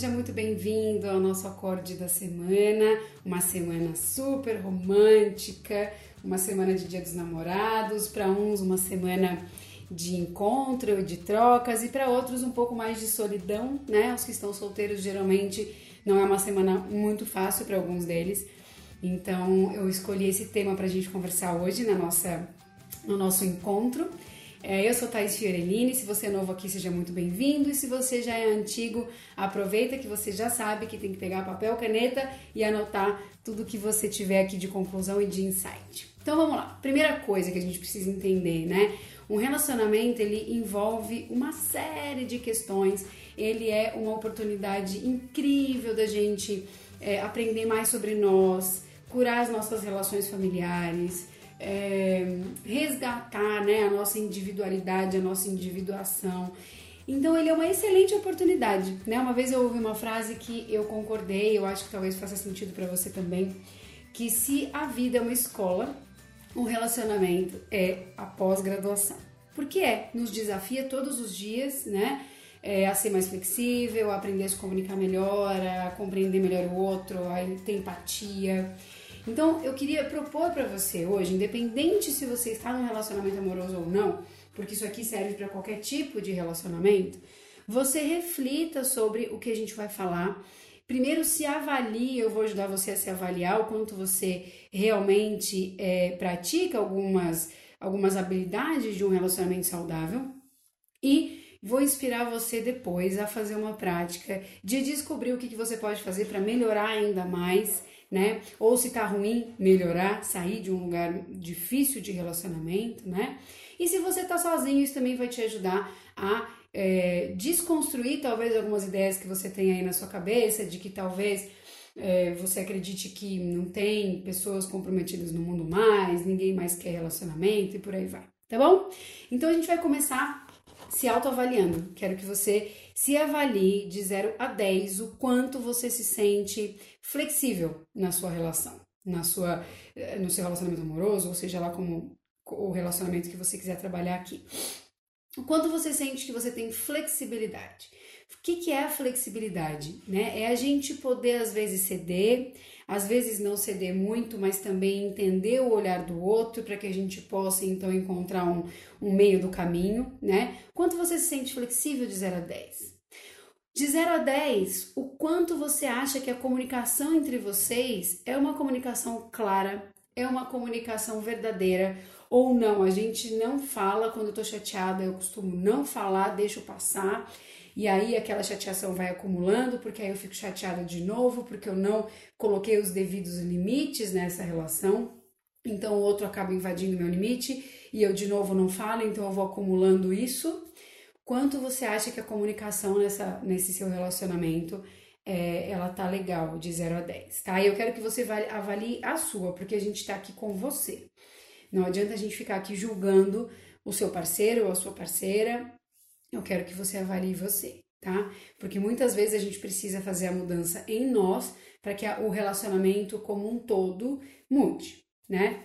Seja muito bem-vindo ao nosso acorde da semana, uma semana super romântica, uma semana de Dia dos Namorados, para uns uma semana de encontro e de trocas e para outros um pouco mais de solidão, né? Os que estão solteiros geralmente não é uma semana muito fácil para alguns deles. Então eu escolhi esse tema para a gente conversar hoje na nossa, no nosso encontro. É, eu sou Thais Fiorellini, se você é novo aqui, seja muito bem-vindo. E se você já é antigo, aproveita que você já sabe que tem que pegar papel, caneta e anotar tudo que você tiver aqui de conclusão e de insight. Então vamos lá. Primeira coisa que a gente precisa entender, né? Um relacionamento ele envolve uma série de questões. Ele é uma oportunidade incrível da gente é, aprender mais sobre nós, curar as nossas relações familiares, é, resgatar né, a nossa individualidade, a nossa individuação. Então ele é uma excelente oportunidade, né? Uma vez eu ouvi uma frase que eu concordei, eu acho que talvez faça sentido para você também, que se a vida é uma escola, o relacionamento é a pós-graduação. Porque é, nos desafia todos os dias, né? É, a ser mais flexível, a aprender a se comunicar melhor, a compreender melhor o outro, a ter empatia. Então, eu queria propor para você hoje, independente se você está num relacionamento amoroso ou não, porque isso aqui serve para qualquer tipo de relacionamento, você reflita sobre o que a gente vai falar. Primeiro, se avalie, eu vou ajudar você a se avaliar o quanto você realmente é, pratica algumas, algumas habilidades de um relacionamento saudável. E vou inspirar você depois a fazer uma prática de descobrir o que, que você pode fazer para melhorar ainda mais né? Ou se tá ruim, melhorar, sair de um lugar difícil de relacionamento, né? E se você tá sozinho, isso também vai te ajudar a é, desconstruir talvez algumas ideias que você tem aí na sua cabeça, de que talvez é, você acredite que não tem pessoas comprometidas no mundo mais, ninguém mais quer relacionamento e por aí vai, tá bom? Então a gente vai começar se autoavaliando. Quero que você se avalie de 0 a 10 o quanto você se sente flexível na sua relação, na sua, eh, no seu relacionamento amoroso, ou seja lá como o relacionamento que você quiser trabalhar aqui. O quanto você sente que você tem flexibilidade. O que, que é a flexibilidade? Né? É a gente poder, às vezes, ceder, às vezes não ceder muito, mas também entender o olhar do outro para que a gente possa então encontrar um, um meio do caminho, né? Quanto você se sente flexível de 0 a 10? De 0 a 10, o quanto você acha que a comunicação entre vocês é uma comunicação clara, é uma comunicação verdadeira ou não? A gente não fala quando eu tô chateada, eu costumo não falar, deixo passar e aí aquela chateação vai acumulando, porque aí eu fico chateada de novo, porque eu não coloquei os devidos limites nessa relação. Então o outro acaba invadindo meu limite e eu de novo não falo, então eu vou acumulando isso. Quanto você acha que a comunicação nessa, nesse seu relacionamento é, ela tá legal de 0 a 10, tá? E eu quero que você avalie a sua, porque a gente tá aqui com você. Não adianta a gente ficar aqui julgando o seu parceiro ou a sua parceira, eu quero que você avalie você, tá? Porque muitas vezes a gente precisa fazer a mudança em nós para que o relacionamento como um todo mude, né?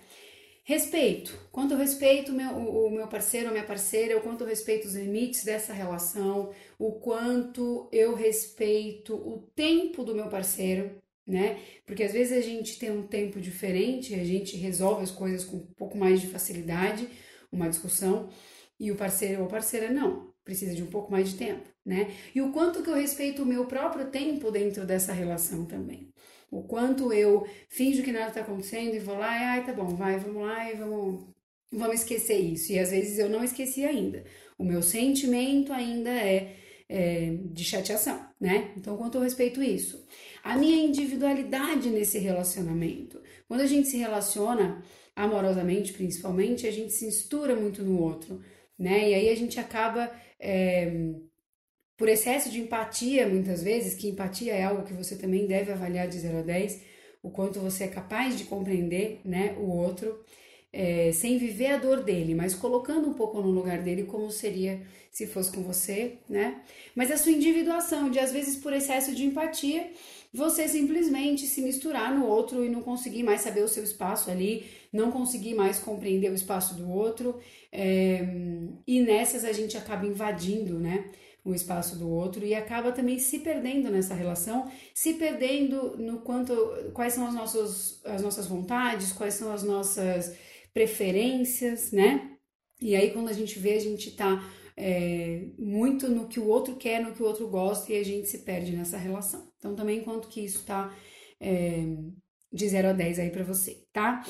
Respeito. Quanto eu respeito meu, o, meu parceiro ou minha parceira, o quanto eu respeito os limites dessa relação, o quanto eu respeito o tempo do meu parceiro, né? Porque às vezes a gente tem um tempo diferente, a gente resolve as coisas com um pouco mais de facilidade, uma discussão, e o parceiro ou a parceira não precisa de um pouco mais de tempo, né? E o quanto que eu respeito o meu próprio tempo dentro dessa relação também. O quanto eu finjo que nada está acontecendo e vou lá e, ai, tá bom, vai, vamos lá e vamos, vamos esquecer isso. E às vezes eu não esqueci ainda. O meu sentimento ainda é, é de chateação, né? Então, quanto eu respeito isso. A minha individualidade nesse relacionamento. Quando a gente se relaciona amorosamente, principalmente, a gente se mistura muito no outro né? E aí a gente acaba, é, por excesso de empatia, muitas vezes, que empatia é algo que você também deve avaliar de 0 a 10, o quanto você é capaz de compreender né, o outro, é, sem viver a dor dele, mas colocando um pouco no lugar dele como seria se fosse com você, né? Mas a sua individuação, de às vezes por excesso de empatia, você simplesmente se misturar no outro e não conseguir mais saber o seu espaço ali, não conseguir mais compreender o espaço do outro, é, e nessas a gente acaba invadindo, né? o espaço do outro e acaba também se perdendo nessa relação, se perdendo no quanto quais são as nossas, as nossas vontades, quais são as nossas preferências, né? E aí quando a gente vê, a gente tá é, muito no que o outro quer, no que o outro gosta e a gente se perde nessa relação. Então também quanto que isso tá é, de 0 a 10 aí para você, tá?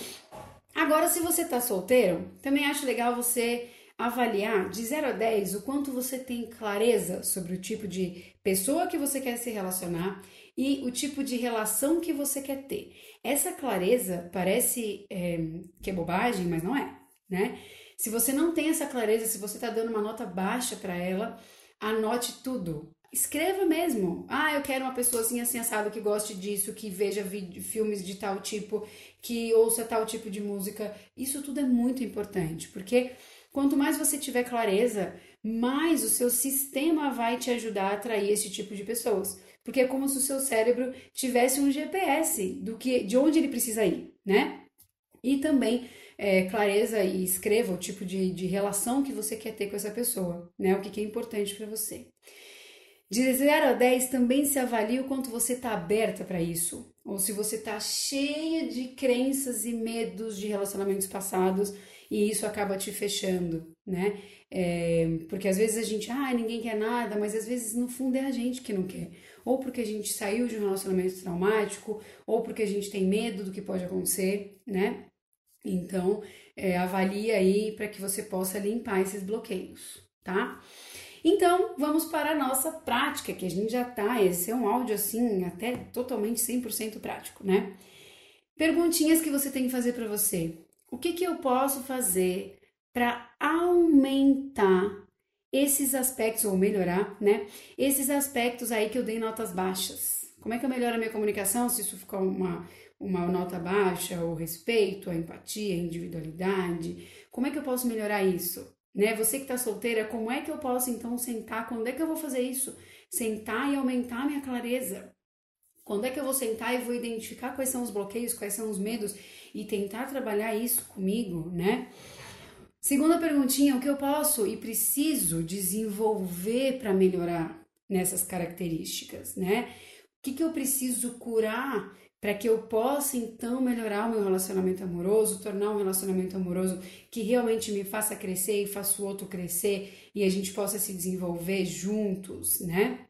Agora, se você tá solteiro, também acho legal você avaliar de 0 a 10 o quanto você tem clareza sobre o tipo de pessoa que você quer se relacionar e o tipo de relação que você quer ter. Essa clareza parece é, que é bobagem, mas não é, né? Se você não tem essa clareza, se você tá dando uma nota baixa para ela, anote tudo. Escreva mesmo. Ah, eu quero uma pessoa assim, assim, assado, que goste disso, que veja filmes de tal tipo, que ouça tal tipo de música. Isso tudo é muito importante, porque quanto mais você tiver clareza, mais o seu sistema vai te ajudar a atrair esse tipo de pessoas. Porque é como se o seu cérebro tivesse um GPS do que, de onde ele precisa ir, né? E também é, clareza e escreva o tipo de, de relação que você quer ter com essa pessoa, né? O que, que é importante para você. De 0 a 10 também se avalia o quanto você está aberta para isso, ou se você está cheia de crenças e medos de relacionamentos passados e isso acaba te fechando, né? É, porque às vezes a gente, ah, ninguém quer nada, mas às vezes no fundo é a gente que não quer. Ou porque a gente saiu de um relacionamento traumático, ou porque a gente tem medo do que pode acontecer, né? Então, é, avalie aí para que você possa limpar esses bloqueios, tá? Então, vamos para a nossa prática, que a gente já tá, esse é um áudio assim, até totalmente 100% prático, né? Perguntinhas que você tem que fazer para você. O que, que eu posso fazer para aumentar esses aspectos, ou melhorar, né? Esses aspectos aí que eu dei notas baixas. Como é que eu melhoro a minha comunicação se isso ficar uma, uma nota baixa? O respeito, a empatia, a individualidade. Como é que eu posso melhorar isso? Né? Você que está solteira, como é que eu posso então sentar? Quando é que eu vou fazer isso? Sentar e aumentar a minha clareza. Quando é que eu vou sentar e vou identificar quais são os bloqueios, quais são os medos e tentar trabalhar isso comigo, né? Segunda perguntinha, o que eu posso e preciso desenvolver para melhorar nessas características, né? O que, que eu preciso curar para que eu possa então melhorar o meu relacionamento amoroso, tornar um relacionamento amoroso que realmente me faça crescer e faça o outro crescer e a gente possa se desenvolver juntos, né?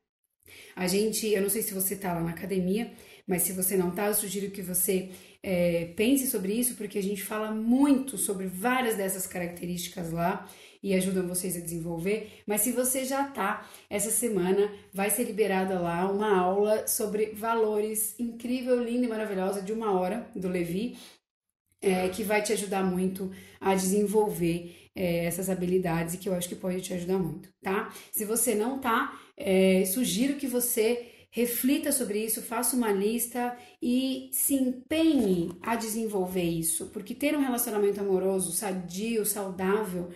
A gente, eu não sei se você tá lá na academia, mas se você não tá, eu sugiro que você é, pense sobre isso, porque a gente fala muito sobre várias dessas características lá e ajudam vocês a desenvolver. Mas se você já tá, essa semana vai ser liberada lá uma aula sobre valores incrível, linda e maravilhosa de uma hora do Levi, é, que vai te ajudar muito a desenvolver é, essas habilidades e que eu acho que pode te ajudar muito, tá? Se você não tá, é, sugiro que você reflita sobre isso, faça uma lista e se empenhe a desenvolver isso, porque ter um relacionamento amoroso, sadio, saudável,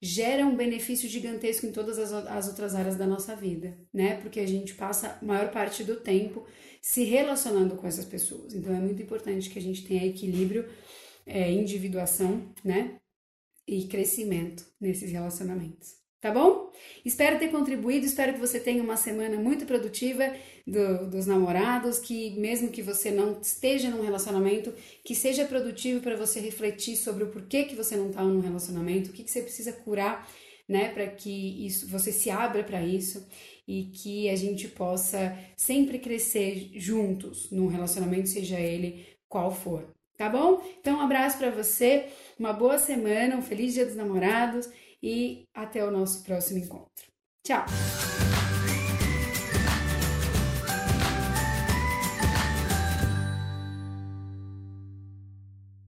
gera um benefício gigantesco em todas as, as outras áreas da nossa vida, né? Porque a gente passa a maior parte do tempo se relacionando com essas pessoas. Então é muito importante que a gente tenha equilíbrio, é, individuação, né? E crescimento nesses relacionamentos. Tá bom? Espero ter contribuído, espero que você tenha uma semana muito produtiva do, dos namorados, que mesmo que você não esteja num relacionamento, que seja produtivo para você refletir sobre o porquê que você não está num relacionamento, o que, que você precisa curar, né, para que isso você se abra para isso e que a gente possa sempre crescer juntos num relacionamento, seja ele qual for. Tá bom? Então, um abraço para você, uma boa semana, um feliz Dia dos Namorados e até o nosso próximo encontro. Tchau!